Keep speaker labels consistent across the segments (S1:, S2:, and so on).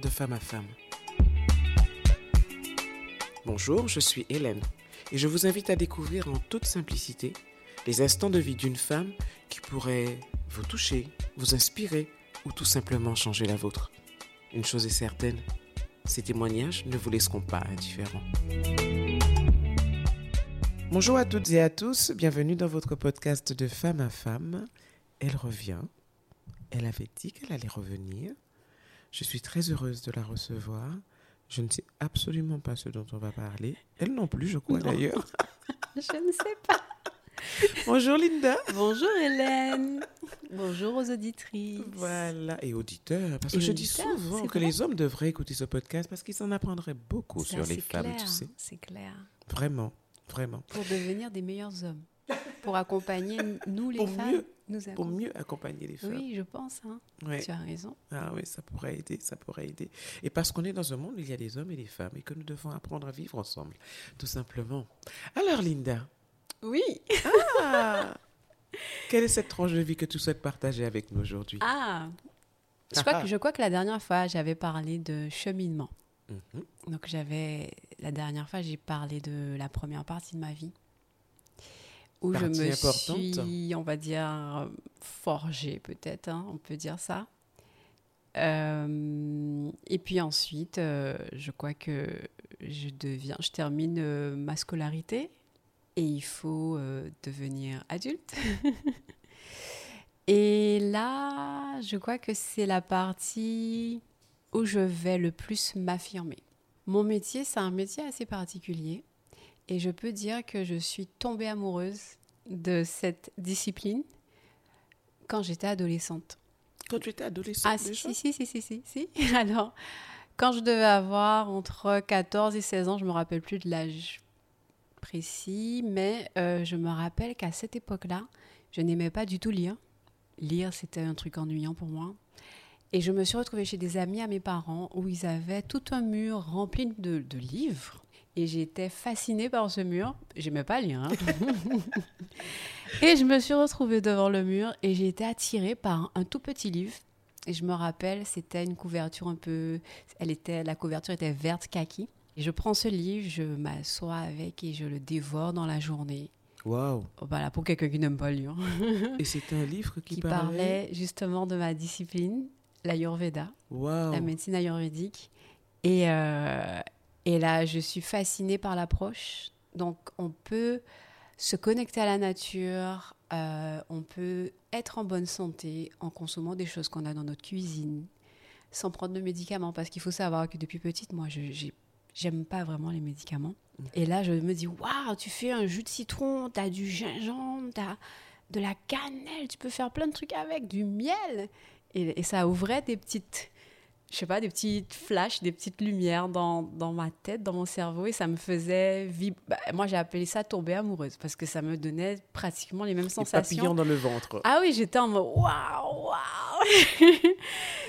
S1: de femme à femme. Bonjour, je suis Hélène et je vous invite à découvrir en toute simplicité les instants de vie d'une femme qui pourrait vous toucher, vous inspirer ou tout simplement changer la vôtre. Une chose est certaine, ces témoignages ne vous laisseront pas indifférents. Bonjour à toutes et à tous, bienvenue dans votre podcast de femme à femme. Elle revient. Elle avait dit qu'elle allait revenir. Je suis très heureuse de la recevoir. Je ne sais absolument pas ce dont on va parler. Elle non plus, je crois d'ailleurs.
S2: je ne sais pas.
S1: Bonjour Linda.
S2: Bonjour Hélène. Bonjour aux auditrices.
S1: Voilà, et auditeurs. Parce que je dis souvent que les hommes devraient écouter ce podcast parce qu'ils s'en apprendraient beaucoup sur les femmes, tu sais.
S2: C'est clair.
S1: Vraiment, vraiment.
S2: Pour devenir des meilleurs hommes. Pour accompagner nous les femmes.
S1: Mieux pour mieux accompagner les femmes.
S2: Oui, je pense. Hein. Tu as raison.
S1: Ah oui, ça pourrait aider, ça pourrait aider. Et parce qu'on est dans un monde où il y a des hommes et des femmes et que nous devons apprendre à vivre ensemble, tout simplement. Alors, Linda.
S2: Oui.
S1: Ah Quelle est cette tranche de vie que tu souhaites partager avec nous aujourd'hui?
S2: Ah je crois, que, je crois que la dernière fois, j'avais parlé de cheminement. Mhm. Donc, j'avais. La dernière fois, j'ai parlé de la première partie de ma vie où je me suis, on va dire, forgée peut-être, hein, on peut dire ça. Euh, et puis ensuite, euh, je crois que je deviens, je termine euh, ma scolarité et il faut devenir adulte. et là, je crois que c'est la partie où je vais le plus m'affirmer. Mon métier, c'est un métier assez particulier. Et je peux dire que je suis tombée amoureuse de cette discipline quand j'étais adolescente.
S1: Quand tu étais adolescente
S2: Ah si, si, si, si, si, si. Alors, quand je devais avoir entre 14 et 16 ans, je me rappelle plus de l'âge précis, mais euh, je me rappelle qu'à cette époque-là, je n'aimais pas du tout lire. Lire, c'était un truc ennuyant pour moi. Et je me suis retrouvée chez des amis à mes parents où ils avaient tout un mur rempli de, de livres et j'étais fascinée par ce mur. J'aimais pas lire. Hein. et je me suis retrouvée devant le mur et j'ai été attirée par un, tout petit livre. Et je me rappelle, c'était une couverture un peu. Elle était, la couverture était verte kaki. Et je prends ce livre, je m'assois avec et je le dévore dans la journée.
S1: Waouh!
S2: Voilà, pour quelqu'un qui n'aime pas lire.
S1: et c'était un livre qui,
S2: qui parlait... justement de ma discipline, l'Ayurveda,
S1: wow.
S2: la médecine ayurvédique. Et, euh, et là, je suis fascinée par l'approche. Donc, on peut se connecter à la nature, euh, on peut être en bonne santé en consommant des choses qu'on a dans notre cuisine, sans prendre de médicaments. Parce qu'il faut savoir que depuis petite, moi, je j'aime pas vraiment les médicaments. Et là, je me dis, waouh, tu fais un jus de citron, tu as du gingembre, tu as de la cannelle, tu peux faire plein de trucs avec, du miel. Et, et ça ouvrait des petites je sais pas, des petites flashs, des petites lumières dans, dans ma tête, dans mon cerveau, et ça me faisait vibrer. Bah, moi, j'ai appelé ça tomber amoureuse, parce que ça me donnait pratiquement les mêmes sensations.
S1: papillons dans le ventre.
S2: Ah oui, j'étais en mode waouh, waouh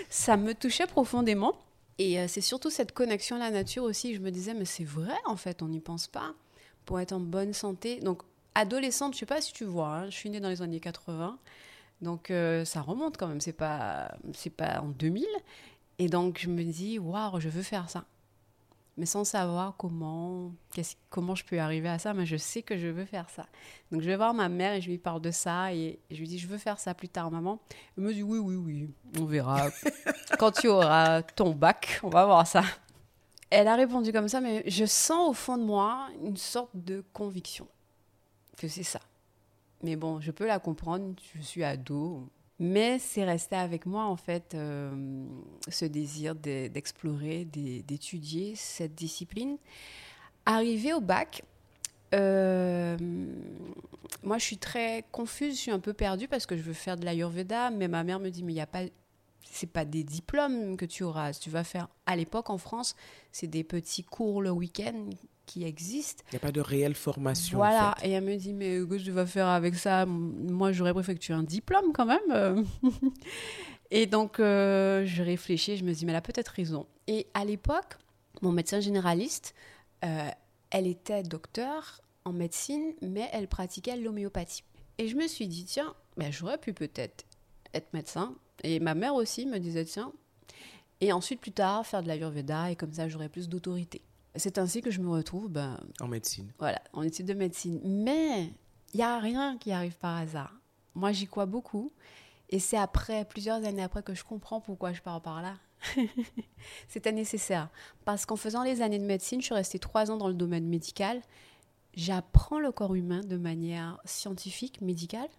S2: Ça me touchait profondément. Et euh, c'est surtout cette connexion à la nature aussi. Je me disais, mais c'est vrai, en fait, on n'y pense pas. Pour être en bonne santé. Donc, adolescente, je sais pas si tu vois, hein, je suis née dans les années 80. Donc, euh, ça remonte quand même. C'est pas, c'est pas en 2000. Et donc, je me dis, waouh, je veux faire ça. Mais sans savoir comment, comment je peux arriver à ça, mais je sais que je veux faire ça. Donc, je vais voir ma mère et je lui parle de ça. Et je lui dis, je veux faire ça plus tard, maman. Elle me dit, oui, oui, oui, on verra. Quand tu auras ton bac, on va voir ça. Elle a répondu comme ça, mais je sens au fond de moi une sorte de conviction que c'est ça. Mais bon, je peux la comprendre, je suis ado, mais c'est resté avec moi, en fait, euh, ce désir d'explorer, d'étudier cette discipline. Arrivé au bac, euh, moi, je suis très confuse, je suis un peu perdue parce que je veux faire de l'Ayurveda, mais ma mère me dit, mais il n'y a pas c'est pas des diplômes que tu auras. Tu vas faire, à l'époque en France, c'est des petits cours le week-end qui existent.
S1: Il n'y a pas de réelle formation.
S2: Voilà,
S1: en
S2: fait. et elle me dit, mais que tu vas faire avec ça? Moi, j'aurais préféré que tu aies un diplôme quand même. et donc, euh, je réfléchis, je me dis, mais elle a peut-être raison. Et à l'époque, mon médecin généraliste, euh, elle était docteur en médecine, mais elle pratiquait l'homéopathie. Et je me suis dit, tiens, ben, j'aurais pu peut-être être médecin. Et ma mère aussi me disait, tiens, Et ensuite, plus tard, faire de l'Ayurveda et comme ça, j'aurai plus d'autorité. C'est ainsi que je me retrouve ben,
S1: en médecine.
S2: Voilà, en études de médecine. Mais il n'y a rien qui arrive par hasard. Moi, j'y crois beaucoup. Et c'est après, plusieurs années après, que je comprends pourquoi je pars par là. C'était nécessaire. Parce qu'en faisant les années de médecine, je suis restée trois ans dans le domaine médical. J'apprends le corps humain de manière scientifique, médicale.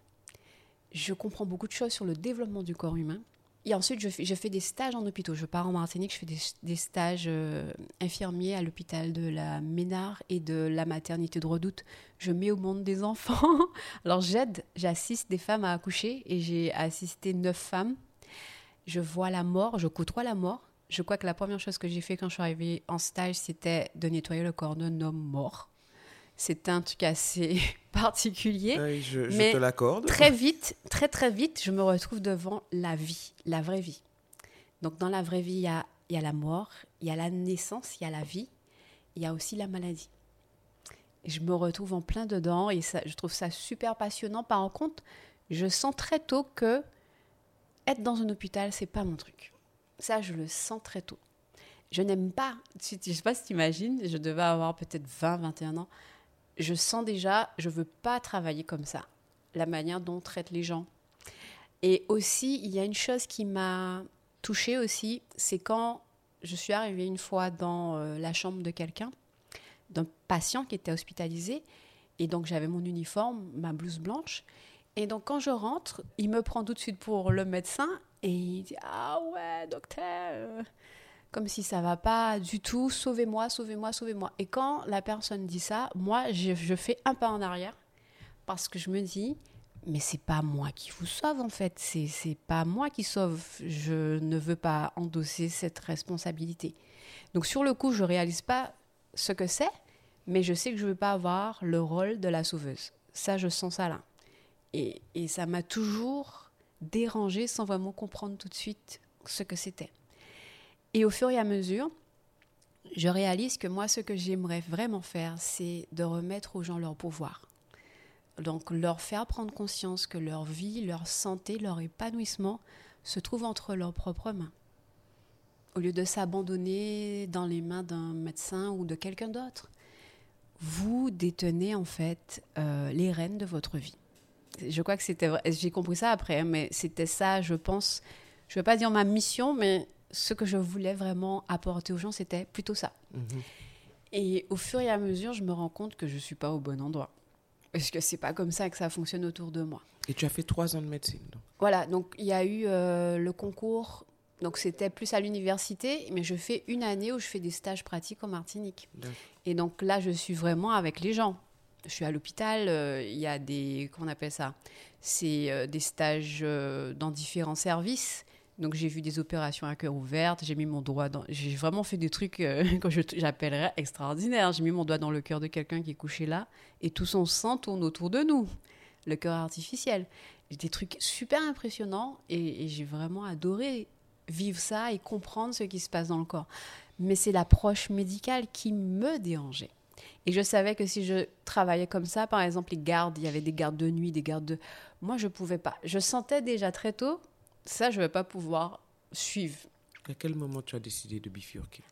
S2: Je comprends beaucoup de choses sur le développement du corps humain. Et ensuite, je fais, des stages en hôpitaux. Je pars en Martinique, je fais des, stages euh, infirmiers à l'hôpital de la Ménard et de la maternité de Redoute. Je mets au monde des enfants. Alors, j'aide, j'assiste des femmes à accoucher et j'ai assisté neuf femmes. Je vois la mort, je côtoie la mort. Je crois que la première chose que j'ai fait quand je suis arrivée en stage, c'était de nettoyer le corps d'un homme mort. C'est un truc assez particulier.
S1: je, te l'accorde.
S2: Très vite, très très vite, je me retrouve devant la vie, la vraie vie. Donc dans la vraie vie, il y a, y a la mort, il y a la naissance, il y a la vie, il y a aussi la maladie. Et je me retrouve en plein dedans et ça, je trouve ça super passionnant. Par contre, je sens très tôt que être dans un hôpital, c'est pas mon truc. Ça, je le sens très tôt. Je n'aime pas, je ne sais pas si tu imagines, je devais avoir peut-être 20, 21 ans je sens déjà, je veux pas travailler comme ça, la manière dont on traite les gens. Et aussi, il y a une chose qui m'a touchée aussi, c'est quand je suis arrivée une fois dans euh, la chambre de quelqu'un, d'un patient qui était hospitalisé, et donc j'avais mon uniforme, ma blouse blanche. Et donc quand je rentre, il me prend tout de suite pour le médecin et il dit Ah ouais, docteur, comme si ça va pas du tout, sauvez-moi, sauvez-moi, sauvez-moi. Et quand la personne dit ça, moi, je, fais un pas en arrière parce que je me dis, mais c'est pas moi qui vous sauve en fait, c'est c'est pas moi qui sauve. Je ne veux pas endosser cette responsabilité. Donc sur le coup, je réalise pas ce que c'est, mais je sais que je veux pas avoir le rôle de la sauveuse. Ça, je sens ça là. Et, et ça m'a toujours dérangé sans vraiment comprendre tout de suite ce que c'était. Et au fur et à mesure, je réalise que moi, ce que j'aimerais vraiment faire, c'est de remettre aux gens leur pouvoir. Donc leur faire prendre conscience que leur vie, leur santé, leur épanouissement se trouvent entre leurs propres mains. Au lieu de s'abandonner dans les mains d'un médecin ou de quelqu'un d'autre, vous détenez en fait euh, les rênes de votre vie. Je crois que c'était vrai. J'ai compris ça après, hein, mais c'était ça, je pense. Je ne veux pas dire ma mission, mais ce que je voulais vraiment apporter aux gens, c'était plutôt ça. Mhm. Et au fur et à mesure, je me rends compte que je ne suis pas au bon endroit. Parce que c'est pas comme ça que ça fonctionne autour de moi.
S1: Et tu as fait trois ans de médecine donc.
S2: Voilà, donc il y a eu euh, le concours, donc c'était plus à l'université, mais je fais une année où je fais des stages pratiques en Martinique. Et donc là, je suis vraiment avec les gens. Je suis à l'hôpital, euh, il y a des, comment on appelle ça? C'est euh, des stages dans différents services. Donc j'ai vu des opérations à cœur ouvert, j'ai mis mon doigt dans... J'ai vraiment fait des trucs euh, que j'appellerais extraordinaires. J'ai mis mon doigt dans le cœur de quelqu'un qui est couché là et tout son sang tourne autour de nous. Le cœur artificiel. Des trucs super impressionnants et, j'ai vraiment adoré vivre ça et comprendre ce qui se passe dans le corps. Mais c'est l'approche médicale qui me dérangeait. Et je savais que si je travaillais comme ça, par exemple, les gardes, il y avait des gardes de nuit, des gardes de... Moi, je pouvais pas. Je sentais déjà très tôt ça, je ne vais pas pouvoir suivre.
S1: À quel moment tu as décidé de bifurquer?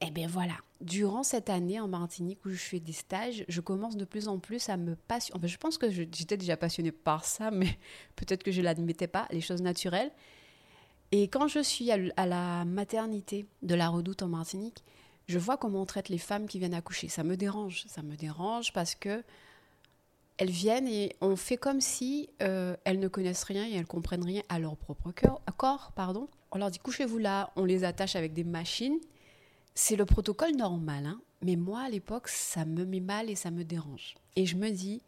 S2: Eh bien voilà, durant cette année en Martinique où je fais des stages, je commence de plus en plus à me passionner. Enfin, je pense que j'étais déjà passionnée par ça, mais peut-être que je ne l'admettais pas, les choses naturelles. Et quand je suis à la maternité de la Redoute en Martinique, je vois comment on traite les femmes qui viennent accoucher. Ça me dérange, ça me dérange parce que elles viennent et on fait comme si euh, elles ne connaissent rien et elles comprennent rien à leur propre corps. Pardon. On leur dit couchez-vous là, on les attache avec des machines. C'est le protocole normal, hein. mais moi à l'époque ça me met mal et ça me dérange. Et je me dis,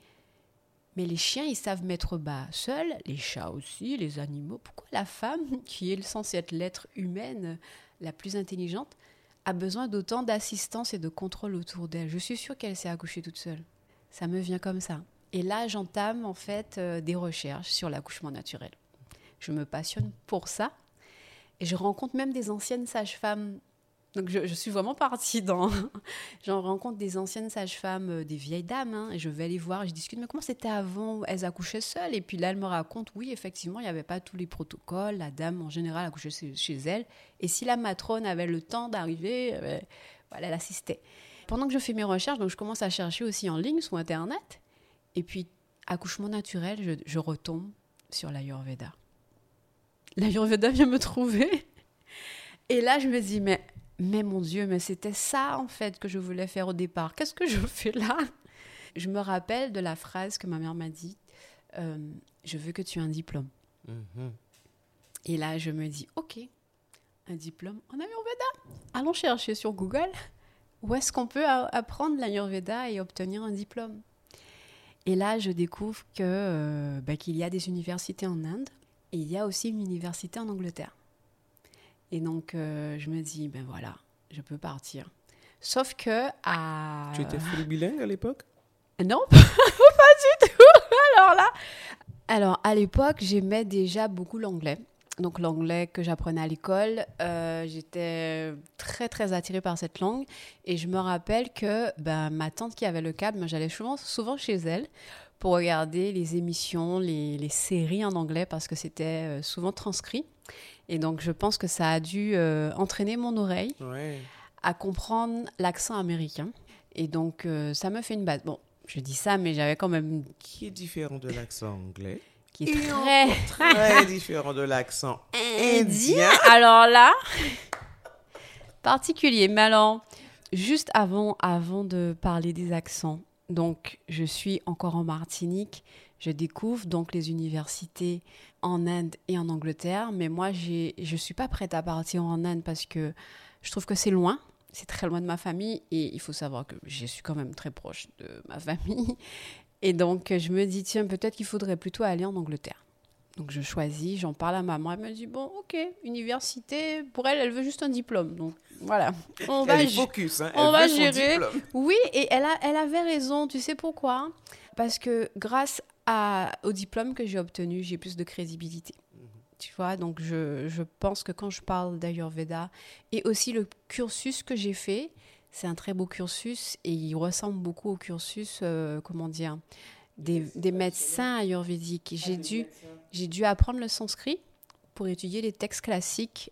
S2: mais les chiens ils savent mettre bas seuls, les chats aussi, les animaux. Pourquoi la femme, qui est censée être l'être humaine la plus intelligente, a besoin d'autant d'assistance et de contrôle autour d'elle? Je suis sûre qu'elle s'est accouchée toute seule. Ça me vient comme ça. Et là, j'entame en fait euh, des recherches sur l'accouchement naturel. Je me passionne pour ça. Et je rencontre même des anciennes sages-femmes Donc je, suis vraiment partie dans... J'en rencontre des anciennes sages-femmes, euh, des vieilles dames, hein, et je vais les voir, je discute, mais comment c'était avant? Elles accouchaient seules, et puis là, elles me racontent, oui, effectivement, il n'y avait pas tous les protocoles, la dame en général accouchait chez, elle, et si la matrone avait le temps d'arriver, euh, voilà, elle assistait. Pendant que je fais mes recherches, donc je commence à chercher aussi en ligne, sur Internet, et puis accouchement naturel, je, je retombe sur l'Ayurveda. L'Ayurveda vient me trouver. Et là, je me dis, mais mais mon Dieu, mais c'était ça en fait que je voulais faire au départ. Qu'est-ce que je fais là? Je me rappelle de la phrase que ma mère m'a dit euh, Je veux que tu aies un diplôme. Mhm. Et là, je me dis Ok, un diplôme en Ayurveda. Allons chercher sur Google où est-ce qu'on peut apprendre l'Ayurveda et obtenir un diplôme. Et là, je découvre que euh, bah, qu'il y a des universités en Inde et il y a aussi une université en Angleterre. Et donc, euh, je me dis, ben voilà, je peux partir. Sauf que à...
S1: Tu étais full bilingue à l'époque?
S2: Non, pas du tout. Alors là, alors à l'époque, j'aimais déjà beaucoup l'anglais. Donc l'anglais que j'apprenais à l'école, euh, j'étais très très attirée par cette langue. Et je me rappelle que ben, ma tante qui avait le câble, j'allais souvent, souvent chez elle pour regarder les émissions, les, les séries en anglais parce que c'était euh, souvent transcrit. Et donc, je pense que ça a dû euh, entraîner mon oreille à comprendre l'accent américain. Et donc, euh, ça me fait une base. Bon, je dis ça, mais j'avais quand même.
S1: Qui est différent de l'accent anglais?
S2: Qui est très.
S1: très différent de l'accent indien.
S2: Alors là, particulier. Mais alors, juste avant, avant de parler des accents, donc, je suis encore en Martinique. Je découvre donc les universités en Inde et en Angleterre, mais moi, je ne suis pas prête à partir en Inde parce que je trouve que c'est loin, c'est très loin de ma famille et il faut savoir que je suis quand même très proche de ma famille. Et donc, je me dis, tiens, peut-être qu'il faudrait plutôt aller en Angleterre. Donc, je choisis, j'en parle à maman, elle me dit, bon, ok, université, pour elle, elle veut juste un diplôme. Donc, voilà.
S1: On va, elle focus, hein.
S2: on va gérer. Oui, et elle, a, elle avait raison, tu sais pourquoi? Parce que grâce au diplôme que j'ai obtenu, j'ai plus de crédibilité. Mhm. Tu vois, donc je, je, pense que quand je parle d'Ayurveda et aussi le cursus que j'ai fait, c'est un très beau cursus et il ressemble beaucoup au cursus, euh, comment dire, des, des médecins ayurvédiques. J'ai dû, j'ai dû apprendre le sanskrit pour étudier les textes classiques.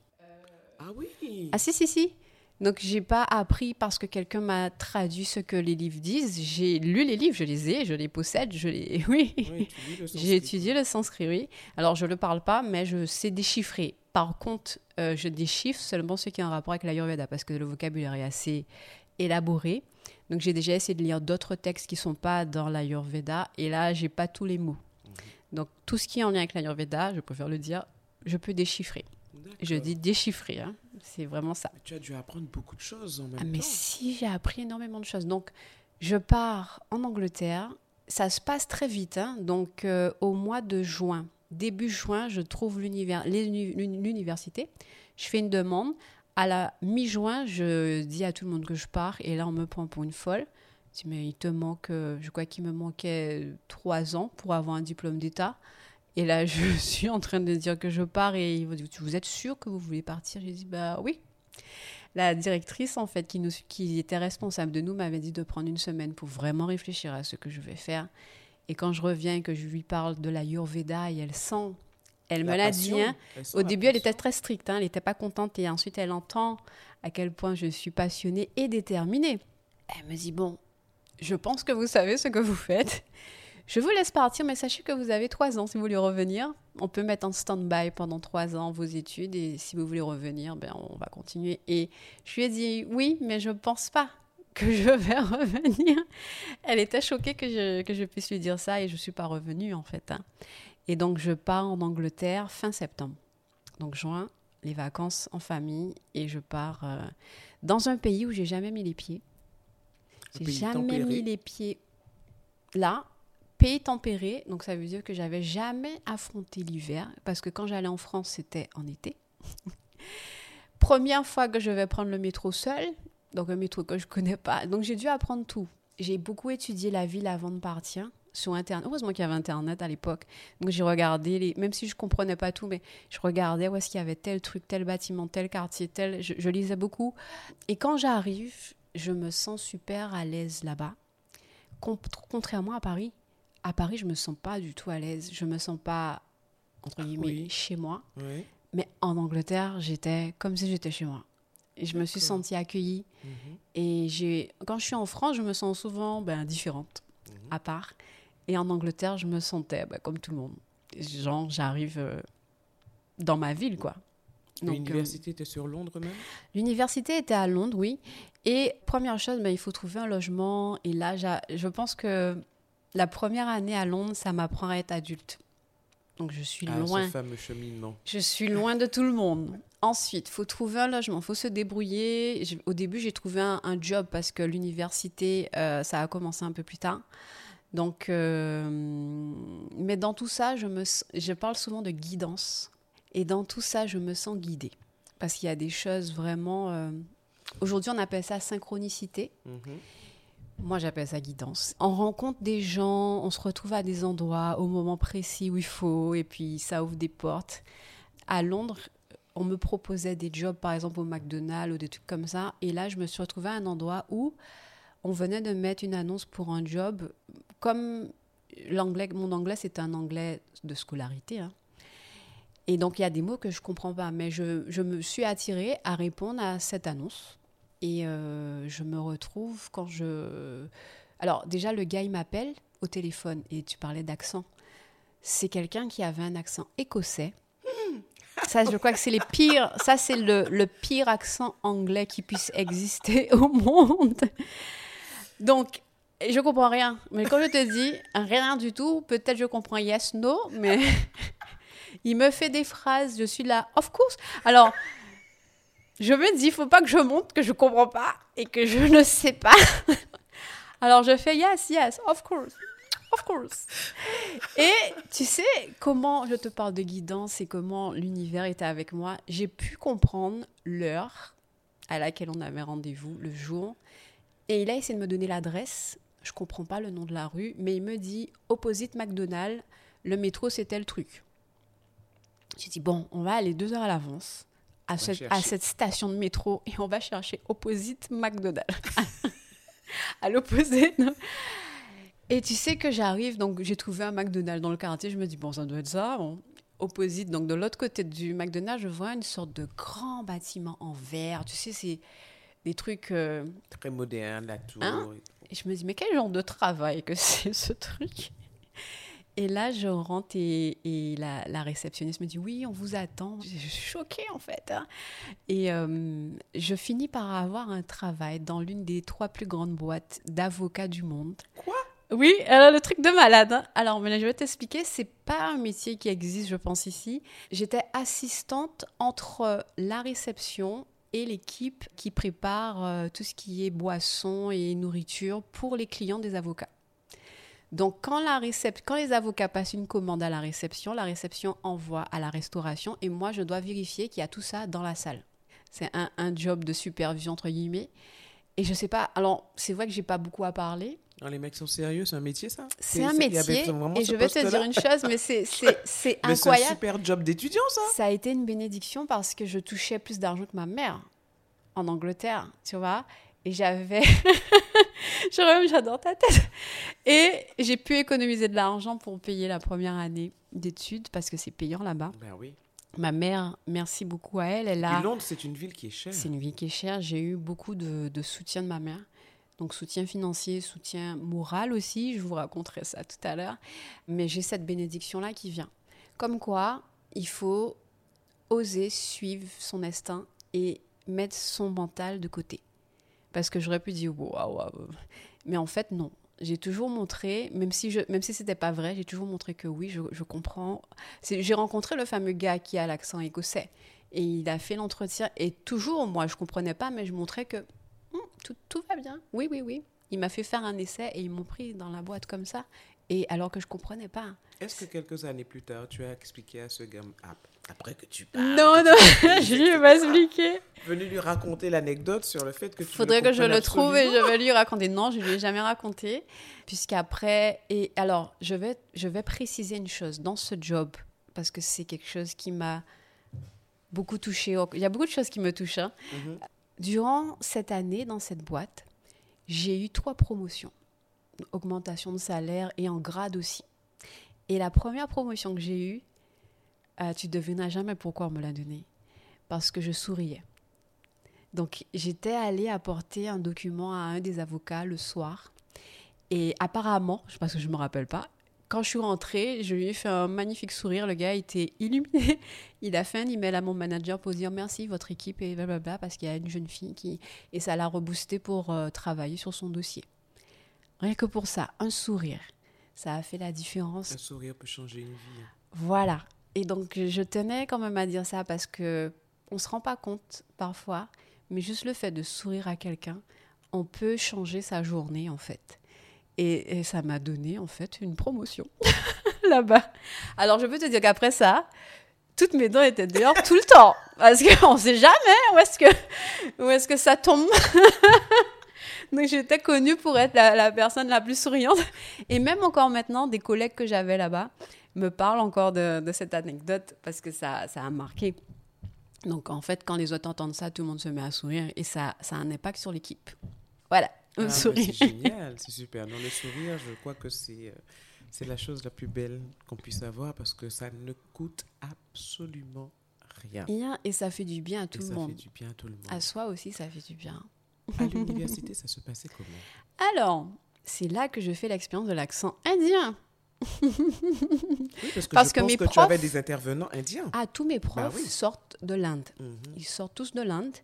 S1: Ah oui
S2: Ah si, si, si. Donc, j'ai pas appris parce que quelqu'un m'a traduit ce que les livres disent. J'ai lu les livres, je les ai, je les possède, je les. Oui, j'ai étudié le sanskrit, oui. Alors, je ne le parle pas, mais je sais déchiffrer. Par contre, euh, je déchiffre seulement ce qui a un rapport avec l'Ayurveda parce que le vocabulaire est assez élaboré. Donc, j'ai déjà essayé de lire d'autres textes qui ne sont pas dans l'Ayurveda et là, j'ai pas tous les mots. Mhm. Donc, tout ce qui est en lien avec l'Ayurveda, je préfère le dire, je peux déchiffrer. Je dis déchiffrer, hein. c'est vraiment ça.
S1: tu as dû apprendre beaucoup de choses en même
S2: ah,
S1: temps.
S2: Mais si, j'ai appris énormément de choses. Donc, je pars en Angleterre. Ça se passe très vite. Hein. Donc, euh, au mois de juin, début juin, je trouve l'université. Je fais une demande. À la mi-juin, je dis à tout le monde que je pars. Et là, on me prend pour une folle. Je dis, mais il te manque, euh, je crois qu'il me manquait trois ans pour avoir un diplôme d'État. Et là, je suis en train de dire que je pars et il dit Vous êtes sûr que vous voulez partir? J'ai dit Bah oui. La directrice, en fait, qui, nous, qui était responsable de nous, m'avait dit de prendre une semaine pour vraiment réfléchir à ce que je vais faire. Et quand je reviens, que je lui parle de la Yurveda et elle sent, elle me l'a dit. Hein. Au début, elle était très stricte, hein, elle n'était pas contente. Et ensuite, elle entend à quel point je suis passionnée et déterminée. Elle me dit Bon, je pense que vous savez ce que vous faites. Je vous laisse partir, mais sachez que vous avez trois ans si vous voulez revenir. On peut mettre en stand-by pendant trois ans vos études et si vous voulez revenir, ben, on va continuer. Et je lui ai dit oui, mais je ne pense pas que je vais revenir. Elle était choquée que je, que je puisse lui dire ça et je ne suis pas revenue en fait. Hein. Et donc je pars en Angleterre fin septembre. Donc juin, les vacances en famille et je pars euh, dans un pays où j'ai jamais mis les pieds. J'ai jamais mis les pieds là pays tempéré, donc ça veut dire que j'avais jamais affronté l'hiver, parce que quand j'allais en France, c'était en été. Première fois que je vais prendre le métro seul, donc un métro que je connais pas, donc j'ai dû apprendre tout. J'ai beaucoup étudié la ville avant de partir, sur Internet. Heureusement qu'il y avait Internet à l'époque. Donc j'ai regardé, même si je comprenais pas tout, mais je regardais où est-ce qu'il y avait tel truc, tel bâtiment, tel quartier, tel. Je lisais beaucoup. Et quand j'arrive, je me sens super à l'aise là-bas. Contrairement à Paris, à Paris, je me sens pas du tout à l'aise. Je me sens pas, entre
S1: Ah,
S2: guillemets,
S1: oui.
S2: chez moi.
S1: Oui.
S2: Mais en Angleterre, j'étais comme si j'étais chez moi. Et je me suis sentie accueillie.
S1: Mhm.
S2: Et j'ai, quand je suis en France, je me sens souvent ben, différente,
S1: Mhm.
S2: à part. Et en Angleterre, je me sentais ben, comme tout le monde. Genre, j'arrive euh, dans ma ville, quoi. Euh,
S1: L'université était sur Londres même?
S2: L'université était à Londres, oui. Et première chose, ben, il faut trouver un logement. Et là, je pense que la première année à Londres, ça m'apprend à être adulte. Donc, je suis
S1: Ah,
S2: loin.
S1: ce fameux cheminement.
S2: Je suis loin de tout le monde. Ensuite, faut trouver un logement, faut se débrouiller. Au début, j'ai trouvé un, un job parce que l'université, euh, ça a commencé un peu plus tard. Donc, euh, mais dans tout ça, je, me, je parle souvent de guidance. Et dans tout ça, je me sens guidée. Parce qu'il y a des choses vraiment... euh, Aujourd'hui, on appelle ça synchronicité.
S1: Mhm.
S2: Moi, j'appelle ça guidance. On rencontre des gens, on se retrouve à des endroits au moment précis où il faut, et puis ça ouvre des portes. À Londres, on me proposait des jobs, par exemple au McDonald's ou des trucs comme ça, et là, je me suis retrouvée à un endroit où on venait de mettre une annonce pour un job. Comme l'anglais, mon anglais, c'est un anglais de scolarité, hein. Et donc, il y a des mots que je comprends pas, mais je, je me suis attirée à répondre à cette annonce. Et euh, je me retrouve quand je... Alors déjà, le gars, il m'appelle au téléphone et tu parlais d'accent. C'est quelqu'un qui avait un accent écossais. Ça, je crois que c'est les pires... Ça, c'est le, le pire accent anglais qui puisse exister au monde. Donc, je comprends rien. Mais quand je te dis rien du tout, peut-être je comprends yes, no, mais... il me fait des phrases, je suis là, of course. Alors... Je me dis, il faut pas que je montre que je comprends pas et que je ne sais pas. Alors je fais yes, yes, of course, of course. Et tu sais comment je te parle de guidance et comment l'univers était avec moi? J'ai pu comprendre l'heure à laquelle on avait rendez-vous, le jour. Et il a essayé de me donner l'adresse. Je comprends pas le nom de la rue, mais il me dit opposite McDonald's. Le métro, c'était le truc. J'ai dit bon, on va aller deux heures à l'avance à, cette, à
S1: chercher.
S2: cette station de métro et on va chercher opposite McDonald's. à l'opposé. Et tu sais que j'arrive, donc j'ai trouvé un McDonald's dans le quartier, je me dis, bon, ça doit être ça. bon. Opposite, donc de l'autre côté du McDonald's, je vois une sorte de grand bâtiment en verre. Tu sais, c'est des trucs. euh,
S1: Très moderne, la tour.
S2: Hein? et je me dis, mais quel genre de travail que c'est ce truc? Et là, je rentre et, et la, la réceptionniste me dit, oui, on vous attend. Je suis choquée en fait. hein. Et euh, je finis par avoir un travail dans l'une des trois plus grandes boîtes d'avocats du monde.
S1: Quoi?
S2: Oui, alors le truc de malade. hein. Alors, mais je vais t'expliquer, c'est pas un métier qui existe, je pense, ici. J'étais assistante entre la réception et l'équipe qui prépare euh, tout ce qui est boissons et nourriture pour les clients des avocats. Donc, quand, la récep- quand les avocats passent une commande à la réception, la réception envoie à la restauration et moi, je dois vérifier qu'il y a tout ça dans la salle. C'est un, un job de supervision, entre guillemets. Et je sais pas, alors, c'est vrai que j'ai pas beaucoup à parler,
S1: Non, les mecs sont sérieux, c'est un métier ça?
S2: C'est un métier. Et je vais te dire une chose, mais c'est c'est- c'est
S1: un
S2: incroyable.
S1: super job d'étudiant ça
S2: Ça a été une bénédiction parce que je touchais plus d'argent que ma mère en Angleterre, tu vois. Et j'avais. J'adore ta tête. Et j'ai pu économiser de l'argent pour payer la première année d'études parce que c'est payant là-bas.
S1: Ben oui.
S2: Ma mère, merci beaucoup à elle. Elle a.
S1: Et Londres, c'est une ville qui est chère.
S2: C'est une vie qui est chère. J'ai eu beaucoup de, de soutien de ma mère. Donc soutien financier, soutien moral aussi. Je vous raconterai ça tout à l'heure. Mais j'ai cette bénédiction-là qui vient. Comme quoi, il faut oser suivre son instinct et mettre son mental de côté. Parce que j'aurais pu dire, waouh, waouh. Mais en fait, non. J'ai toujours montré, même si je, même si c'était pas vrai, j'ai toujours montré que oui, je, comprends. J'ai rencontré le fameux gars qui a l'accent écossais et il a fait l'entretien et toujours, moi, je comprenais pas, mais je montrais que Hum, tout, tout va bien. Oui, oui, oui. Il m'a fait faire un essai et ils m'ont pris dans la boîte comme ça. Et alors que je comprenais pas.
S1: Est-ce que quelques années plus tard, tu as expliqué à ce gars, ap- après que tu parles,
S2: Non, non, je lui ai pas expliqué.
S1: venu lui raconter l'anecdote sur le fait que tu
S2: Faudrait que je le trouve et je vais lui raconter. Non, je lui ai jamais raconté. Puisqu'après, et alors, je vais, je vais préciser une chose dans ce job, parce que c'est quelque chose qui m'a beaucoup touchée. Il y a beaucoup de choses qui me touchent. hein.
S1: Mhm.
S2: Durant cette année, dans cette boîte, j'ai eu trois promotions. Augmentation de salaire et en grade aussi. Et la première promotion que j'ai eue, euh, tu devineras jamais pourquoi on me l'a donnée. Parce que je souriais. Donc, j'étais allée apporter un document à un des avocats le soir. Et apparemment, parce que je ne me rappelle pas, quand je suis rentrée, je lui ai fait un magnifique sourire. Le gars était illuminé. Il a fait un email à mon manager pour dire merci, votre équipe et blablabla, parce qu'il y a une jeune fille qui. Et ça l'a reboosté pour euh, travailler sur son dossier. Rien que pour ça, un sourire. Ça a fait la différence.
S1: Un sourire peut changer une vie. hein.
S2: Voilà. Et donc, je tenais quand même à dire ça parce que on se rend pas compte parfois, mais juste le fait de sourire à quelqu'un, on peut changer sa journée en fait. Et, ça m'a donné en fait une promotion là-bas. Alors, je peux te dire qu'après ça, toutes mes dents étaient dehors tout le temps parce qu'on sait jamais où est-ce que est-ce que ça tombe. Donc j'étais connue pour être la personne la plus souriante. Et même encore maintenant, des collègues que j'avais là-bas me parlent encore de, de cette anecdote parce que ça, ça a marqué. Donc en fait, quand les autres entendent ça, tout le monde se met à sourire et ça, ça a un impact sur l'équipe. Voilà,
S1: Ah,
S2: un
S1: mais
S2: sourire.
S1: C'est génial, c'est super. Dans le sourire, je crois que c'est euh, c'est la chose la plus belle qu'on puisse avoir parce que ça ne coûte absolument rien.
S2: Bien, Et ça fait du bien à tout
S1: Et
S2: le
S1: ça
S2: monde.
S1: fait du bien à tout le monde.
S2: À soi aussi, ça fait du bien.
S1: À l'université, ça se passait comment?
S2: Alors, c'est là que je fais l'expérience de l'accent indien.
S1: Oui, parce que
S2: Parce
S1: je
S2: que
S1: pense
S2: mes
S1: que tu avais
S2: profs-
S1: des intervenants indiens.
S2: Ah, tous mes profs
S1: Bah oui.
S2: sortent de l'Inde.
S1: Mhm.
S2: Ils sortent tous de l'Inde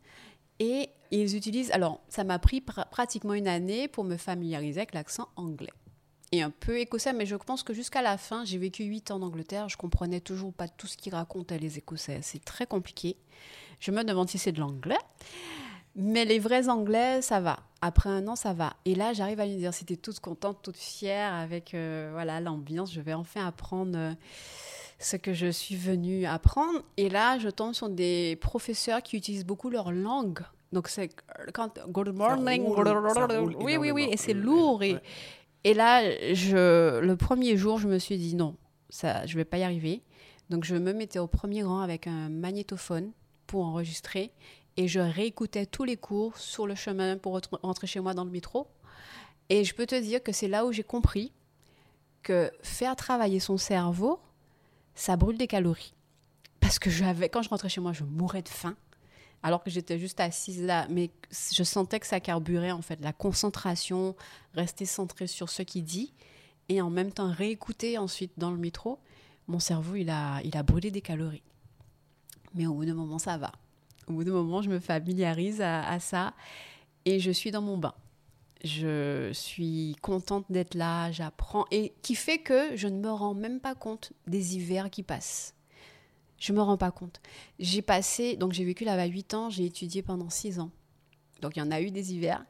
S2: et ils utilisent. Alors, ça m'a pris pra- pratiquement une année pour me familiariser avec l'accent anglais et un peu écossais, mais je pense que jusqu'à la fin, j'ai vécu huit ans en Angleterre, je comprenais toujours pas tout ce qu'ils racontaient les Écossais. C'est très compliqué. Je me demande si c'est de l'anglais. Mais les vrais anglais, ça va. Après un an, ça va. Et là, j'arrive à l'université toute contente, toute fière avec euh, voilà l'ambiance. Je vais enfin apprendre euh, ce que je suis venue apprendre. Et là, je tombe sur des professeurs qui utilisent beaucoup leur langue. Donc, c'est quand good morning,
S1: roule, ça roule
S2: oui, oui, oui, et c'est lourd. Et,
S1: ouais.
S2: et là, je, le premier jour, je me suis dit non, ça, je vais pas y arriver. Donc, je me mettais au premier rang avec un magnétophone pour enregistrer et je réécoutais tous les cours sur le chemin pour rentrer chez moi dans le métro. Et je peux te dire que c'est là où j'ai compris que faire travailler son cerveau, ça brûle des calories. Parce que j'avais, quand je rentrais chez moi, je mourais de faim. Alors que j'étais juste assise là, mais je sentais que ça carburait en fait, la concentration, rester centré sur ce qu'il dit, et en même temps réécouter ensuite dans le métro. Mon cerveau, il a, il a brûlé des calories. Mais au bout d'un moment, ça va. Au bout d'un moment, je me familiarise à, ça et je suis dans mon bain. Je suis contente d'être là, j'apprends et qui fait que je ne me rends même pas compte des hivers qui passent. Je me rends pas compte. J'ai passé, donc j'ai vécu là-bas 8 ans, j'ai étudié pendant 6 ans. Donc il y en a eu des hivers.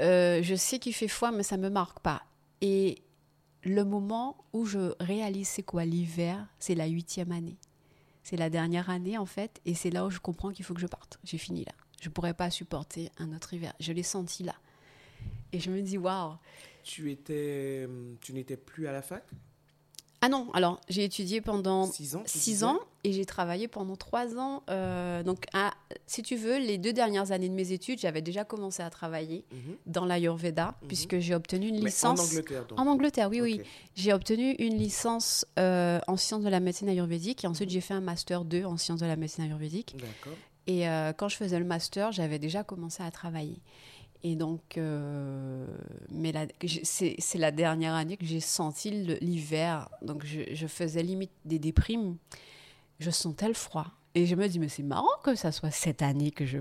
S2: Euh, je sais qu'il fait froid, mais ça me marque pas. Et le moment où je réalise c'est quoi l'hiver, c'est la huitième année. C'est la dernière année en fait, et c'est là où je comprends qu'il faut que je parte. J'ai fini là. Je pourrais pas supporter un autre hiver. Je l'ai senti là. Et je me dis waouh.
S1: Tu étais, hum, tu n'étais plus à la fac?
S2: Ah non, alors j'ai étudié pendant
S1: Six ans. tu
S2: six ans et j'ai travaillé pendant trois ans. euh, donc, à- si tu veux, les deux dernières années de mes études, j'avais déjà commencé à travailler
S1: Mhm.
S2: dans l'Ayurveda,
S1: Mhm.
S2: puisque j'ai obtenu une
S1: Mais
S2: licence.
S1: en Angleterre, donc.
S2: En Angleterre, oui, oui. J'ai obtenu une licence euh, en sciences de la médecine ayurvédique et ensuite
S1: Mhm.
S2: j'ai fait un master 2 en sciences de la médecine ayurvédique.
S1: D'accord.
S2: Et euh, quand je faisais le master, j'avais déjà commencé à travailler. Et donc, euh, mais c'est la dernière année que j'ai senti l'hiver. Donc, je, je faisais limite des déprimes. Je sentais le froid. Et je me dis, mais c'est marrant que ça soit cette année que je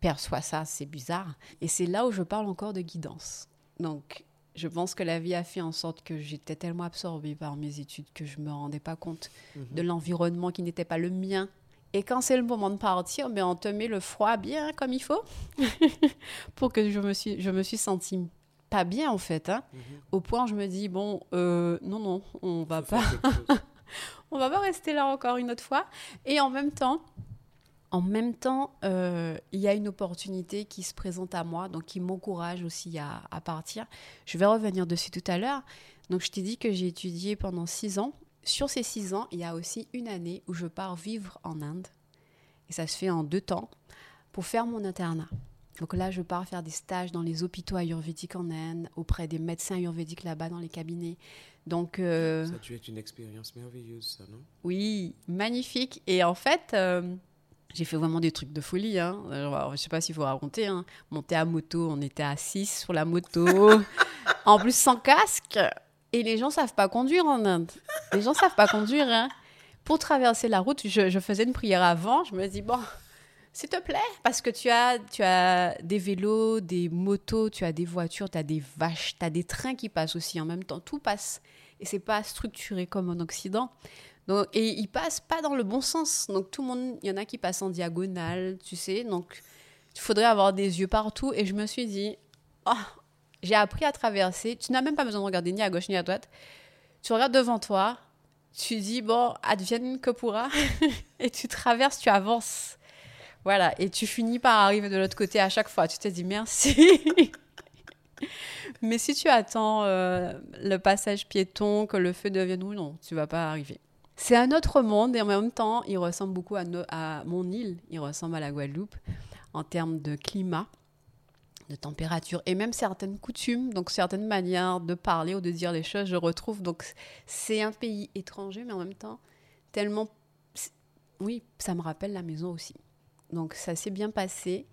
S2: perçois ça. C'est bizarre. Et c'est là où je parle encore de guidance. Donc, je pense que la vie a fait en sorte que j'étais tellement absorbée par mes études que je me rendais pas compte
S1: Mhm.
S2: de l'environnement qui n'était pas le mien. Et quand c'est le moment de partir, ben on te met le froid bien comme il faut pour que je me suis, je me suis sentie pas bien en fait. hein.
S1: Mhm.
S2: Au point où je me dis bon, euh, non non, on va pas, on va pas rester là encore une autre fois. Et en même temps, En même temps, euh, il y a une opportunité qui se présente à moi, donc qui m'encourage aussi à, à, partir. Je vais revenir dessus tout à l'heure. Donc, je t'ai dit que j'ai étudié pendant six ans. Sur ces six ans, il y a aussi une année où je pars vivre en Inde. Et ça se fait en deux temps pour faire mon internat. Donc là, je pars faire des stages dans les hôpitaux ayurvédiques en Inde, auprès des médecins ayurvédiques là-bas dans les cabinets. Donc,
S1: euh, ça dû être une expérience merveilleuse, ça, non?
S2: Oui, magnifique. Et en fait, euh, j'ai fait vraiment des trucs de folie. Hein. je ne sais pas s'il faut raconter. Hein. Monter à moto, on était à 6 sur la moto. en plus, sans casque. Et les gens savent pas conduire en Inde. Les gens savent pas conduire. Hein. Pour traverser la route, je, faisais une prière avant. Je me dis, bon, s'il te plaît, parce que tu as, tu as des vélos, des motos, tu as des voitures, tu as des vaches, tu as des trains qui passent aussi en même temps. Tout passe. Et c'est pas structuré comme en Occident. Et ils passent pas dans le bon sens. Donc tout le monde, il y en a qui passent en diagonale, tu sais. Donc il faudrait avoir des yeux partout. Et je me suis dit, oh, j'ai appris à traverser. Tu n'as même pas besoin de regarder ni à gauche ni à droite. Tu regardes devant toi, tu dis, bon, advienne que pourra. et tu traverses, tu avances. Voilà, et tu finis par arriver de l'autre côté à chaque fois. Tu te dis merci. Mais si tu attends euh, le passage piéton, que le feu devienne ou non, tu vas pas arriver. C'est un autre monde et en même temps, il ressemble beaucoup à, à mon île. Il ressemble à la Guadeloupe en termes de climat, de température et même certaines coutumes, donc certaines manières de parler ou de dire les choses, je retrouve. Donc c'est un pays étranger, mais en même temps, tellement... Oui, ça me rappelle la maison aussi. Donc ça s'est bien passé.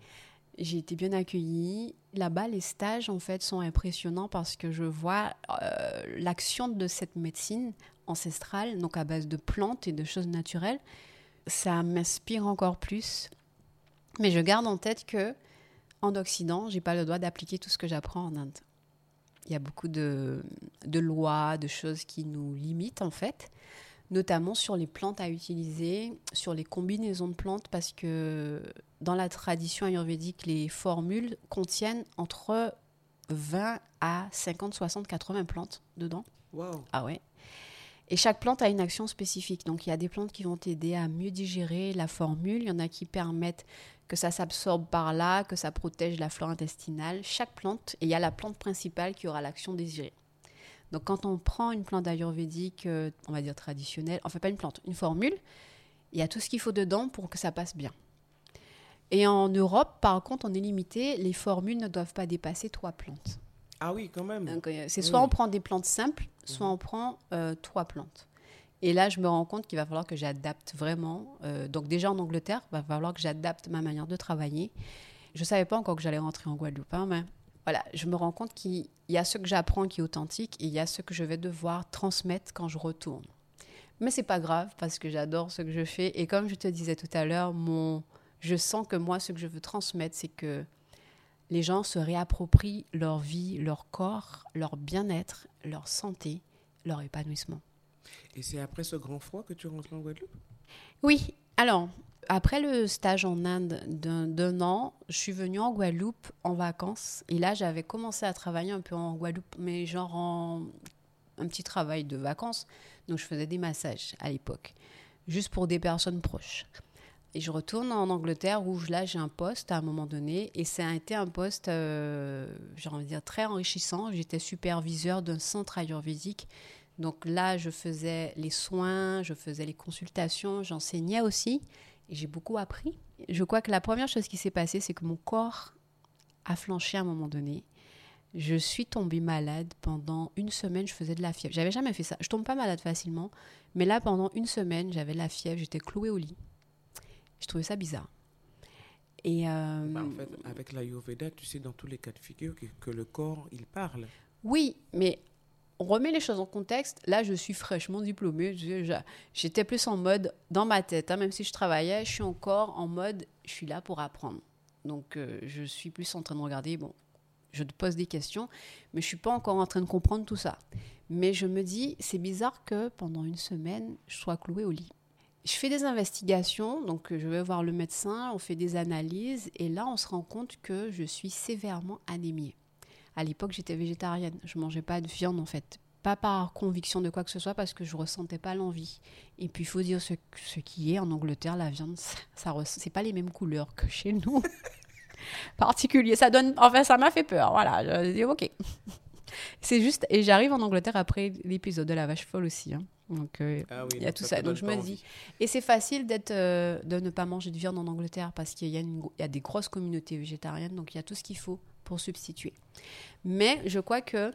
S2: J'ai été bien accueillie. Là-bas, les stages, en fait, sont impressionnants parce que je vois euh, l'action de cette médecine ancestrale, donc à base de plantes et de choses naturelles. Ça m'inspire encore plus. Mais je garde en tête que en Occident, j'ai pas le droit d'appliquer tout ce que j'apprends en Inde. Il y a beaucoup de, de lois, de choses qui nous limitent, en fait notamment sur les plantes à utiliser, sur les combinaisons de plantes, parce que dans la tradition ayurvédique, les formules contiennent entre 20 à 50, 60, 80 plantes dedans.
S1: Wow.
S2: Ah ouais. Et chaque plante a une action spécifique. Donc il y a des plantes qui vont t'aider à mieux digérer la formule, il y en a qui permettent que ça s'absorbe par là, que ça protège la flore intestinale. Chaque plante, et il y a la plante principale qui aura l'action désirée. Donc quand on prend une plante ayurvédique, euh, on va dire traditionnelle, enfin pas une plante, une formule, il y a tout ce qu'il faut dedans pour que ça passe bien. Et en Europe, par contre, on est limité, les formules ne doivent pas dépasser trois plantes.
S1: Ah oui, quand même.
S2: Euh, c'est soit on prend des plantes simples, soit mhm. on prend euh, trois plantes. Et là, je me rends compte qu'il va falloir que j'adapte vraiment. donc déjà en Angleterre, il va falloir que j'adapte ma manière de travailler. Je ne savais pas encore que j'allais rentrer en Guadeloupe, hein, mais voilà, je me rends compte qu'il y a ce que j'apprends qui est authentique et il y a ce que je vais devoir transmettre quand je retourne. Mais c'est pas grave parce que j'adore ce que je fais et comme je te disais tout à l'heure, mon je sens que moi ce que je veux transmettre c'est que les gens se réapproprient leur vie, leur corps, leur bien-être, leur santé, leur épanouissement.
S1: Et c'est après ce grand froid que tu rentres en Guadeloupe?
S2: Oui. Alors, après le stage en Inde d'un an, je suis venue en Guadeloupe en vacances. Et là, j'avais commencé à travailler un peu en Guadeloupe, mais genre en un petit travail de vacances. Donc, je faisais des massages à l'époque, juste pour des personnes proches. Et je retourne en Angleterre où là, j'ai un poste à un moment donné. Et ça a été un poste, euh, j'ai envie de dire, très enrichissant. J'étais superviseur d'un centre ayurvédique. Donc là, je faisais les soins, je faisais les consultations, j'enseignais aussi j'ai beaucoup appris. Je crois que la première chose qui s'est passée, c'est que mon corps a flanché à un moment donné. Je suis tombée malade pendant une semaine, je faisais de la fièvre. J'avais jamais fait ça. Je tombe pas malade facilement, mais là pendant une semaine, j'avais de la fièvre, j'étais clouée au lit. Je trouvais ça bizarre. Et euh,
S1: bah, en fait, avec l'Ayurveda, tu sais dans tous les cas de figure que, que le corps, il parle.
S2: Oui, mais on remet les choses en contexte. Là, je suis fraîchement diplômée. J'étais plus en mode dans ma tête. Hein, même si je travaillais, je suis encore en mode je suis là pour apprendre. Donc, euh, je suis plus en train de regarder. Bon, je te pose des questions, mais je suis pas encore en train de comprendre tout ça. Mais je me dis, c'est bizarre que pendant une semaine, je sois clouée au lit. Je fais des investigations, donc je vais voir le médecin, on fait des analyses, et là, on se rend compte que je suis sévèrement anémiée. À l'époque, j'étais végétarienne. Je mangeais pas de viande en fait. pas par conviction de quoi que ce soit, parce que je ressentais pas l'envie. Et puis, il faut dire ce, ce qui est en Angleterre, la viande, ça, ça c'est pas les mêmes couleurs que chez nous. Particulier. Ça donne. Enfin, ça m'a fait peur. Voilà. Je dis, ok. C'est juste. Et j'arrive en Angleterre après l'épisode de la vache folle aussi. hein. Donc, euh,
S1: Ah oui,
S2: il y a tout ça. Donc, je me
S1: envie.
S2: dis. Et c'est facile d'être, euh, de ne pas manger de viande en Angleterre parce qu'il y y a des grosses communautés végétariennes, donc il y a tout ce qu'il faut pour substituer. Mais je crois que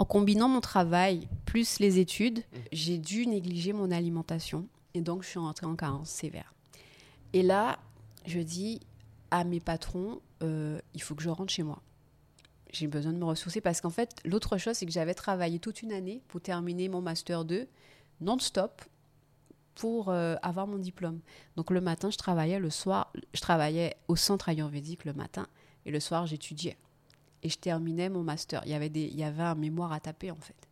S2: en combinant mon travail plus les études, j'ai dû négliger mon alimentation et donc je suis rentrée en carence sévère. Et là, je dis à mes patrons, euh, il faut que je rentre chez moi. J'ai besoin de me ressourcer parce qu'en fait, l'autre chose, c'est que j'avais travaillé toute une année pour terminer mon master 2 non-stop pour euh, avoir mon diplôme. Donc le matin, je travaillais, le soir, je travaillais au centre ayurvédique le matin et le soir, j'étudiais. Et je terminais mon master. Il y avait, des, il y avait un mémoire à taper en fait.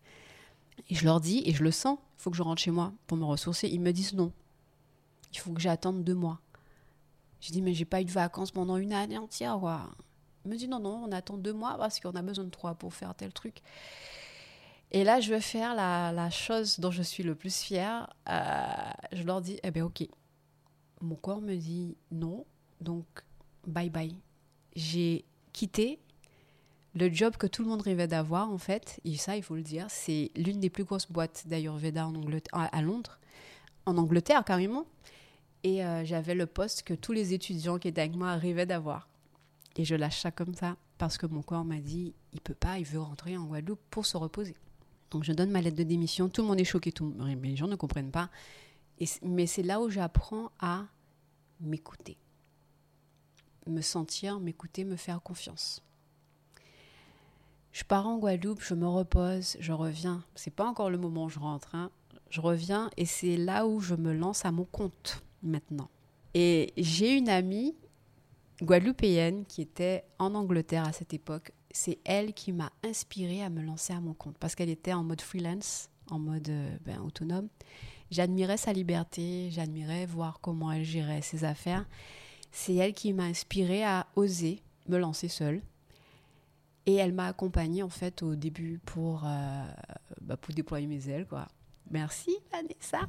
S2: Et je leur dis, et je le sens, il faut que je rentre chez moi pour me ressourcer. Ils me disent non. Il faut que j'attende deux mois. Je dis, mais j'ai pas eu de vacances pendant une année entière, quoi. Ils me disent, non, non, on attend deux mois parce qu'on a besoin de trois pour faire tel truc. Et là, je veux faire la, chose dont je suis le plus fière. Euh, je leur dis, eh bien, ok. Mon corps me dit non, donc bye bye. J'ai quitté le job que tout le monde rêvait d'avoir, en fait. Et ça, il faut le dire, c'est l'une des plus grosses boîtes d'Ayurveda en Angleterre, à Londres, en Angleterre carrément. Et euh, j'avais le poste que tous les étudiants qui étaient avec moi rêvaient d'avoir. Et je lâche ça comme ça parce que mon corps m'a dit, il peut pas, il veut rentrer en Guadeloupe pour se reposer. Donc je donne ma lettre de démission, tout le monde est choqué, mais les gens ne comprennent pas. Mais c'est là où j'apprends à m'écouter. Me sentir, m'écouter, me faire confiance. Je pars en Guadeloupe, je me repose, je reviens. C'est pas encore le moment où je rentre. hein. Je reviens et c'est là où je me lance à mon compte maintenant. Et j'ai une amie guadeloupéenne qui était en Angleterre à cette époque. C'est elle qui m'a inspirée à me lancer à mon compte parce qu'elle était en mode freelance, en mode euh, ben, autonome. J'admirais sa liberté, j'admirais voir comment elle gérait ses affaires. C'est elle qui m'a inspirée à oser me lancer seule. Et elle m'a accompagnée en fait au début pour, euh, bah, pour déployer mes ailes. Quoi. Merci Vanessa.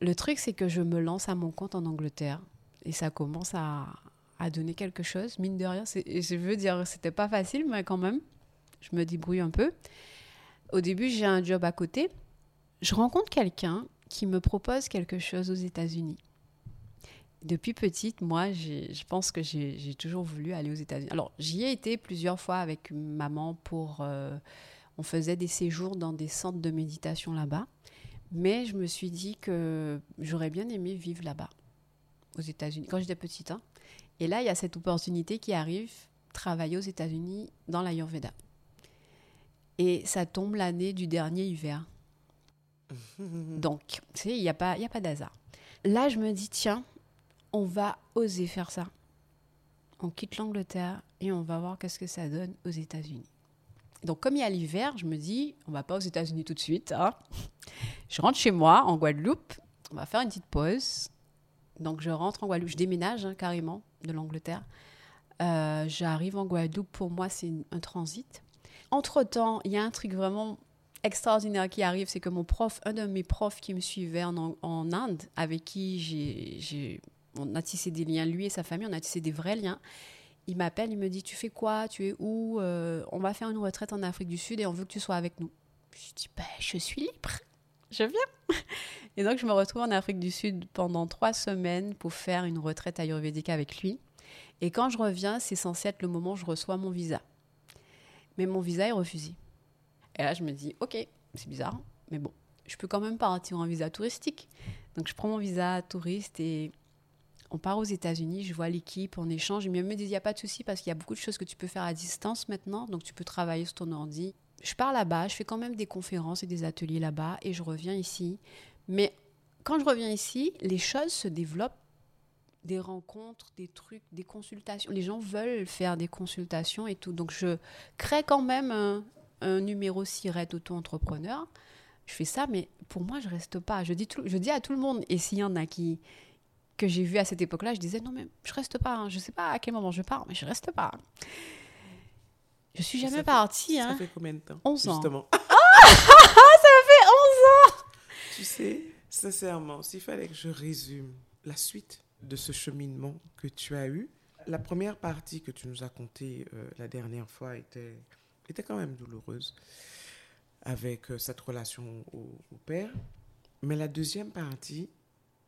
S2: Le truc c'est que je me lance à mon compte en Angleterre et ça commence à, à donner quelque chose. Mine de rien, je veux dire, c'était pas facile, mais quand même, je me débrouille un peu. Au début, j'ai un job à côté. Je rencontre quelqu'un qui me propose quelque chose aux États-Unis. Depuis petite, moi, je pense que j'ai toujours voulu aller aux États-Unis. Alors, j'y ai été plusieurs fois avec maman pour. euh, on faisait des séjours dans des centres de méditation là-bas. Mais je me suis dit que j'aurais bien aimé vivre là-bas, aux États-Unis, quand j'étais petite. hein. Et là, il y a cette opportunité qui arrive, travailler aux États-Unis dans l'Ayurveda. Et ça tombe l'année du dernier hiver. Donc, tu sais, il n'y a pas, y a pas d'hasard. Là, je me dis, tiens, on va oser faire ça. On quitte l'Angleterre et on va voir qu'est-ce que ça donne aux États-Unis. Donc, comme il y a l'hiver, je me dis, on va pas aux États-Unis tout de suite. hein. Je rentre chez moi, en Guadeloupe. On va faire une petite pause. Donc, je rentre en Guadeloupe. Je déménage hein, carrément de l'Angleterre. Euh, J'arrive en Guadeloupe. Pour moi, c'est un transit. Entre-temps, il y a un truc vraiment extraordinaire qui arrive, c'est que mon prof, un de mes profs qui me suivait en, Inde, avec qui j'ai- on a tissé des liens, lui et sa famille, on a tissé des vrais liens. Il m'appelle, il me dit, tu fais quoi? Tu es où? Euh, On va faire une retraite en Afrique du Sud et on veut que tu sois avec nous. Je dis, ben, je suis libre, je viens. Et donc, je me retrouve en Afrique du Sud pendant trois semaines pour faire une retraite ayurvédique avec lui. Et quand je reviens, c'est censé être le moment où je reçois mon visa. Mais mon visa est refusé. Et là, je me dis, ok, c'est bizarre, mais bon, je peux quand même partir en visa touristique. Donc, je prends mon visa touriste et on part aux États-Unis. Je vois l'équipe, on échange. Ils me disent, il n'y a pas de souci parce qu'il y a beaucoup de choses que tu peux faire à distance maintenant. Donc, tu peux travailler sur ton ordi. Je pars là-bas, je fais quand même des conférences et des ateliers là-bas et je reviens ici. Mais quand je reviens ici, les choses se développent des rencontres, des trucs, des consultations. Les gens veulent faire des consultations et tout. Donc, je crée quand même un, un numéro SIRET auto-entrepreneur. Je fais ça, mais pour moi, je reste pas. Je dis, je dis à tout le monde, et s'il y en a qui que j'ai vu à cette époque-là, je disais non, mais je reste pas. hein. Je sais pas à quel moment je pars, mais je reste pas. Je suis
S1: Ça
S2: jamais
S1: fait-
S2: partie.
S1: Ça
S2: Hein.
S1: fait combien de temps
S2: 11 ans.
S1: Justement.
S2: Ça fait 11 ans
S1: Tu sais, sincèrement, s'il fallait que je résume la suite de ce cheminement que tu as eu, la première partie que tu nous as contée euh, la dernière fois était, était quand même douloureuse avec euh, cette relation au, au père. Mais la deuxième partie,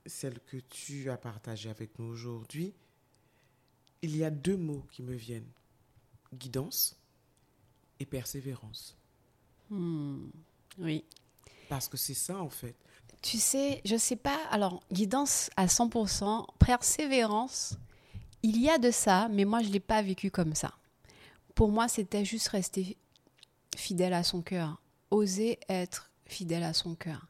S1: celle que tu as partagée avec nous aujourd'hui, il y a deux mots qui me viennent. Guidance et persévérance.
S2: Oui.
S1: Parce que c'est ça en fait.
S2: Tu sais, je sais pas, alors, guidance à 100%, persévérance, il y a de ça, mais moi, je ne l'ai pas vécu comme ça. Pour moi, c'était juste rester fidèle à son cœur, oser être fidèle à son cœur.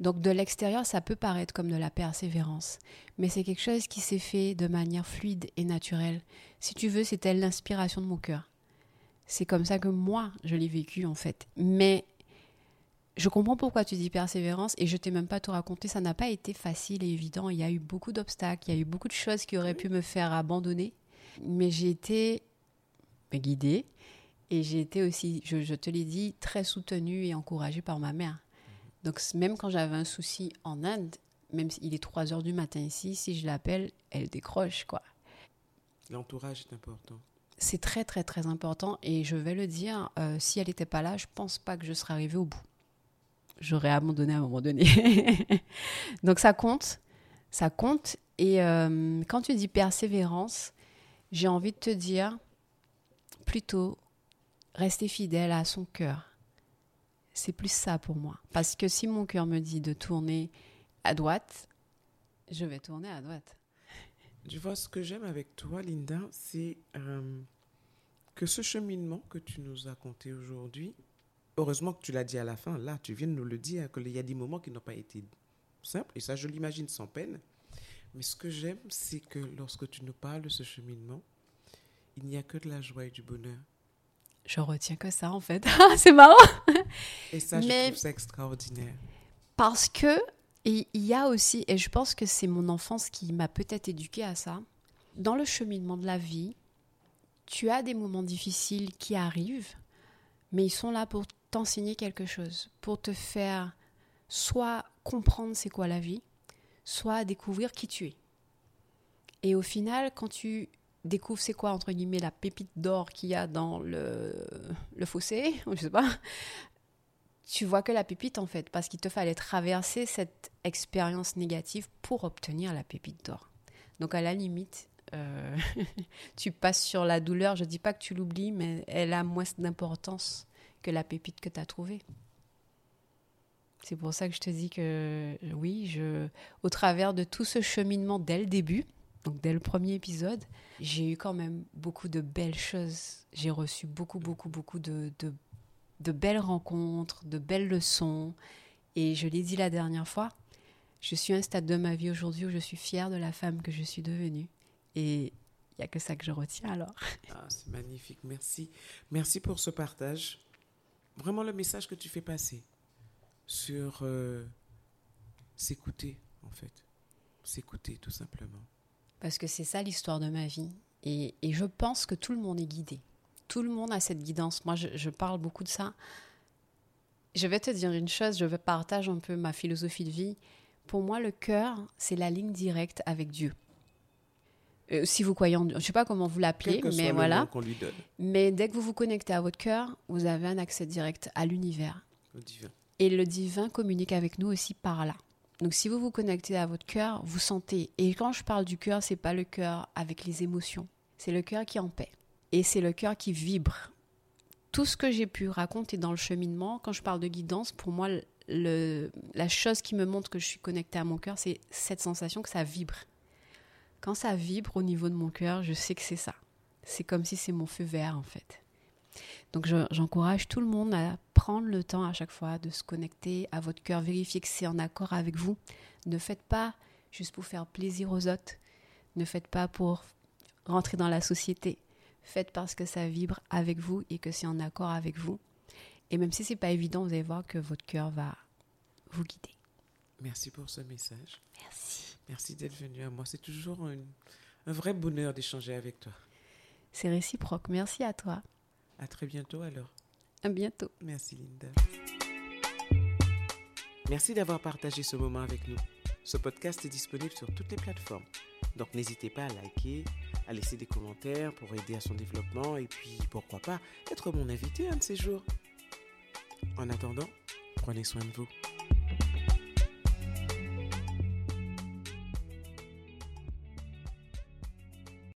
S2: Donc, de l'extérieur, ça peut paraître comme de la persévérance, mais c'est quelque chose qui s'est fait de manière fluide et naturelle. Si tu veux, c'était l'inspiration de mon cœur. C'est comme ça que moi, je l'ai vécu, en fait. Mais je comprends pourquoi tu dis persévérance et je t'ai même pas tout raconté. Ça n'a pas été facile et évident. Il y a eu beaucoup d'obstacles, il y a eu beaucoup de choses qui auraient pu me faire abandonner. Mais j'ai été guidée et j'ai été aussi, je, je te l'ai dit, très soutenue et encouragée par ma mère. Donc même quand j'avais un souci en Inde, même s'il est 3 heures du matin ici, si je l'appelle, elle décroche quoi.
S1: L'entourage est important.
S2: C'est très très très important et je vais le dire, euh, si elle n'était pas là, je pense pas que je serais arrivée au bout. J'aurais abandonné à un moment donné. Donc ça compte, ça compte. Et euh, quand tu dis persévérance, j'ai envie de te dire plutôt rester fidèle à son cœur. C'est plus ça pour moi. Parce que si mon cœur me dit de tourner à droite, je vais tourner à droite.
S1: Tu vois, ce que j'aime avec toi, Linda, c'est euh, que ce cheminement que tu nous as conté aujourd'hui, heureusement que tu l'as dit à la fin, là, tu viens de nous le dire, qu'il y a des moments qui n'ont pas été simples, et ça, je l'imagine sans peine. Mais ce que j'aime, c'est que lorsque tu nous parles de ce cheminement, il n'y a que de la joie et du bonheur.
S2: Je retiens que ça en fait. C'est marrant.
S1: Et ça, je
S2: Mais-
S1: trouve ça extraordinaire.
S2: Parce que il y a aussi, et je pense que c'est mon enfance qui m'a peut-être éduquée à ça, dans le cheminement de la vie, tu as des moments difficiles qui arrivent, mais ils sont là pour t'enseigner quelque chose, pour te faire soit comprendre c'est quoi la vie, soit découvrir qui tu es. Et au final, quand tu découvres c'est quoi, entre guillemets, la pépite d'or qu'il y a dans le, fossé, je sais pas, tu vois que la pépite en fait, parce qu'il te fallait traverser cette expérience négative pour obtenir la pépite d'or. Donc à la limite, euh, tu passes sur la douleur, je dis pas que tu l'oublies, mais elle a moins d'importance que la pépite que tu as trouvée. C'est pour ça que je te dis que oui, je, au travers de tout ce cheminement dès le début, donc dès le premier épisode, j'ai eu quand même beaucoup de belles choses. J'ai reçu beaucoup, beaucoup, beaucoup de, de belles rencontres, de belles leçons. Et je l'ai dit la dernière fois, je suis à un stade de ma vie aujourd'hui où je suis fière de la femme que je suis devenue. Et il n'y a que ça que je retiens alors.
S1: Ah, c'est magnifique, merci. Merci pour ce partage. Vraiment le message que tu fais passer sur euh, s'écouter, en fait. S'écouter, tout simplement.
S2: Parce que c'est ça l'histoire de ma vie. Et, et je pense que tout le monde est guidé. Tout le monde a cette guidance. Moi, je, je parle beaucoup de ça. Je vais te dire une chose, je vais partager un peu ma philosophie de vie. Pour moi, le cœur, c'est la ligne directe avec Dieu. Euh, si vous croyez en Dieu, je ne sais pas comment vous l'appelez, mais voilà.
S1: lui donne,
S2: Mais dès que vous vous connectez à votre cœur, vous avez un accès direct à l'univers.
S1: le divin.
S2: Et le divin communique avec nous aussi par là. Donc si vous vous connectez à votre cœur, vous sentez. Et quand je parle du cœur, c'est pas le cœur avec les émotions. C'est le cœur qui est en paix. Et c'est le cœur qui vibre. Tout ce que j'ai pu raconter dans le cheminement, quand je parle de guidance, pour moi, la chose qui me montre que je suis connectée à mon cœur, c'est cette sensation que ça vibre. Quand ça vibre au niveau de mon cœur, je sais que c'est ça. C'est comme si c'est mon feu vert, en fait. Donc je- j'encourage tout le monde à prendre le temps à chaque fois de se connecter à votre cœur, vérifier que c'est en accord avec vous. Ne faites pas juste pour faire plaisir aux autres. Ne faites pas pour rentrer dans la société. Faites parce que ça vibre avec vous et que c'est en accord avec vous. Et même si c'est pas évident, vous allez voir que votre cœur va vous guider.
S1: Merci pour ce message.
S2: Merci.
S1: Merci d'être venu à moi. C'est toujours un vrai bonheur d'échanger avec toi.
S2: C'est réciproque. Merci à toi.
S1: À très bientôt alors.
S2: À bientôt.
S1: Merci Linda. Merci d'avoir partagé ce moment avec nous. Ce podcast est disponible sur toutes les plateformes. Donc n'hésitez pas à liker, à laisser des commentaires pour aider à son développement et puis pourquoi pas être mon invité un de ces jours. En attendant, prenez soin de vous.